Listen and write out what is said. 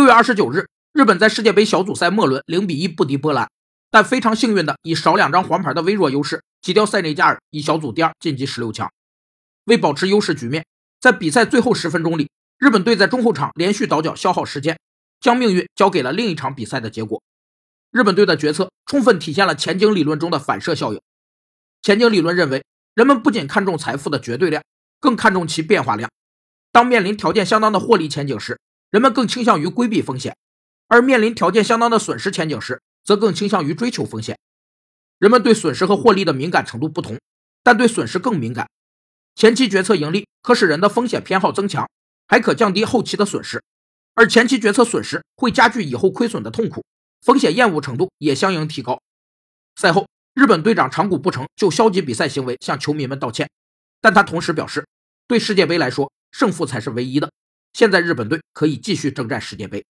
六月二十九日，日本在世界杯小组赛末轮零比一不敌波兰，但非常幸运的以少两张黄牌的微弱优势挤掉塞内加尔，以小组第二晋级十六强。为保持优势局面，在比赛最后十分钟里，日本队在中后场连续倒脚消耗时间，将命运交给了另一场比赛的结果。日本队的决策充分体现了前景理论中的反射效应。前景理论认为，人们不仅看重财富的绝对量，更看重其变化量。当面临条件相当的获利前景时，人们更倾向于规避风险；而面临条件相当的损失前景时，则更倾向于追求风险。人们对损失和获利的敏感程度不同，但对损失更敏感。前期决策盈利可使人的风险偏好增强，还可降低后期的损失；而前期决策损失会加剧以后亏损的痛苦。风险厌恶程度也相应提高。赛后，日本队长长谷部诚就消极比赛行为向球迷们道歉，但他同时表示，对世界杯来说，胜负才是唯一的。现在日本队可以继续征战世界杯。